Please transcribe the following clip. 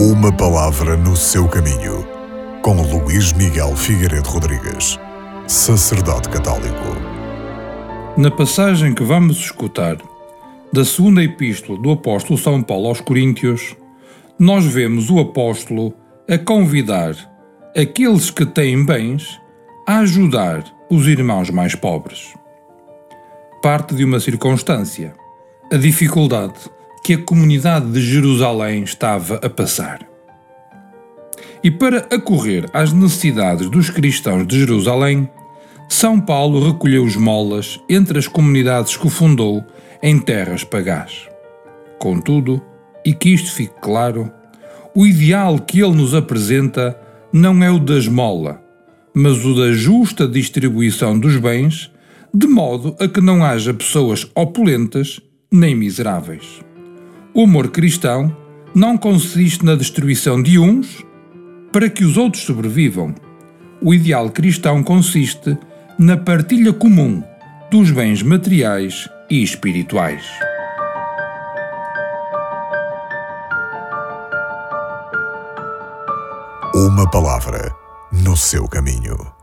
Uma palavra no seu caminho, com Luís Miguel Figueiredo Rodrigues, sacerdote católico. Na passagem que vamos escutar da segunda epístola do apóstolo São Paulo aos Coríntios, nós vemos o apóstolo a convidar aqueles que têm bens a ajudar os irmãos mais pobres. Parte de uma circunstância, a dificuldade que a comunidade de Jerusalém estava a passar. E para acorrer às necessidades dos cristãos de Jerusalém, São Paulo recolheu esmolas entre as comunidades que fundou em terras pagás. Contudo, e que isto fique claro, o ideal que ele nos apresenta não é o da esmola, mas o da justa distribuição dos bens, de modo a que não haja pessoas opulentas nem miseráveis. O amor cristão não consiste na destruição de uns para que os outros sobrevivam. O ideal cristão consiste na partilha comum dos bens materiais e espirituais. Uma palavra no seu caminho.